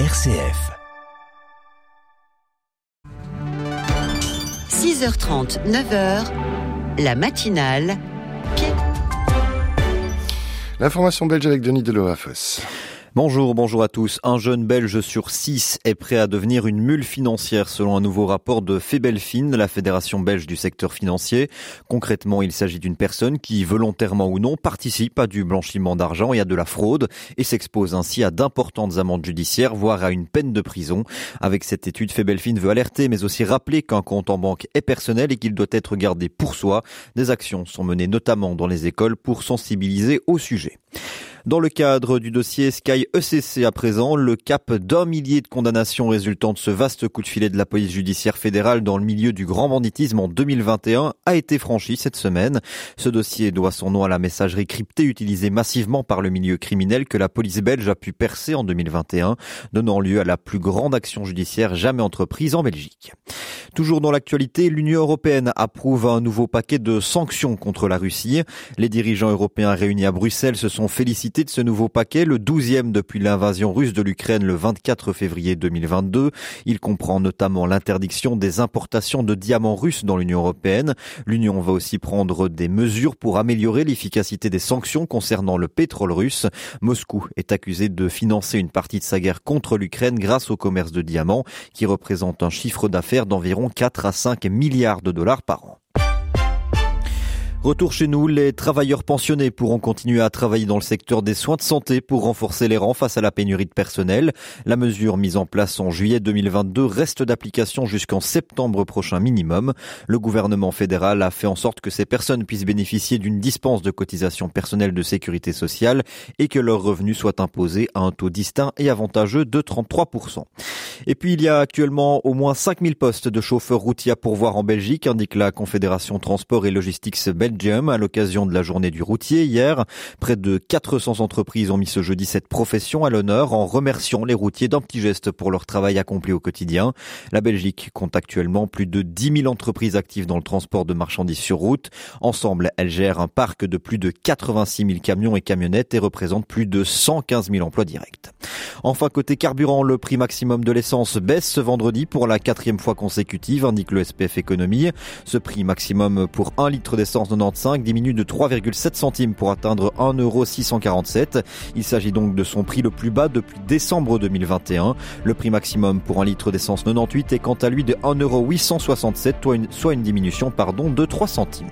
RCF. 6h30, 9h, la matinale. L'information belge avec Denis Delohafos. Bonjour, bonjour à tous. Un jeune Belge sur six est prêt à devenir une mule financière selon un nouveau rapport de Febelfin, la fédération belge du secteur financier. Concrètement, il s'agit d'une personne qui, volontairement ou non, participe à du blanchiment d'argent et à de la fraude et s'expose ainsi à d'importantes amendes judiciaires, voire à une peine de prison. Avec cette étude, Febelfin veut alerter mais aussi rappeler qu'un compte en banque est personnel et qu'il doit être gardé pour soi. Des actions sont menées notamment dans les écoles pour sensibiliser au sujet. Dans le cadre du dossier Sky ECC à présent, le cap d'un millier de condamnations résultant de ce vaste coup de filet de la police judiciaire fédérale dans le milieu du grand banditisme en 2021 a été franchi cette semaine. Ce dossier doit son nom à la messagerie cryptée utilisée massivement par le milieu criminel que la police belge a pu percer en 2021, donnant lieu à la plus grande action judiciaire jamais entreprise en Belgique. Toujours dans l'actualité, l'Union européenne approuve un nouveau paquet de sanctions contre la Russie. Les dirigeants européens réunis à Bruxelles se sont félicités de ce nouveau paquet, le 12e depuis l'invasion russe de l'Ukraine le 24 février 2022. Il comprend notamment l'interdiction des importations de diamants russes dans l'Union européenne. L'Union va aussi prendre des mesures pour améliorer l'efficacité des sanctions concernant le pétrole russe. Moscou est accusé de financer une partie de sa guerre contre l'Ukraine grâce au commerce de diamants, qui représente un chiffre d'affaires d'environ 4 à 5 milliards de dollars par an. Retour chez nous, les travailleurs pensionnés pourront continuer à travailler dans le secteur des soins de santé pour renforcer les rangs face à la pénurie de personnel. La mesure mise en place en juillet 2022 reste d'application jusqu'en septembre prochain minimum. Le gouvernement fédéral a fait en sorte que ces personnes puissent bénéficier d'une dispense de cotisation personnelle de sécurité sociale et que leurs revenus soient imposés à un taux distinct et avantageux de 33%. Et puis il y a actuellement au moins 5000 postes de chauffeurs routiers à pourvoir en Belgique, indique la Confédération Transport et Logistics belge à l'occasion de la journée du routier hier. Près de 400 entreprises ont mis ce jeudi cette profession à l'honneur en remerciant les routiers d'un petit geste pour leur travail accompli au quotidien. La Belgique compte actuellement plus de 10 000 entreprises actives dans le transport de marchandises sur route. Ensemble, elles gèrent un parc de plus de 86 000 camions et camionnettes et représentent plus de 115 000 emplois directs. Enfin, côté carburant, le prix maximum de l'essence baisse ce vendredi pour la quatrième fois consécutive, indique le SPF Économie. Ce prix maximum pour un litre d'essence 95 diminue de 3,7 centimes pour atteindre 1,647€. Il s'agit donc de son prix le plus bas depuis décembre 2021. Le prix maximum pour un litre d'essence 98 est quant à lui de 1,867€, soit une diminution pardon, de 3 centimes.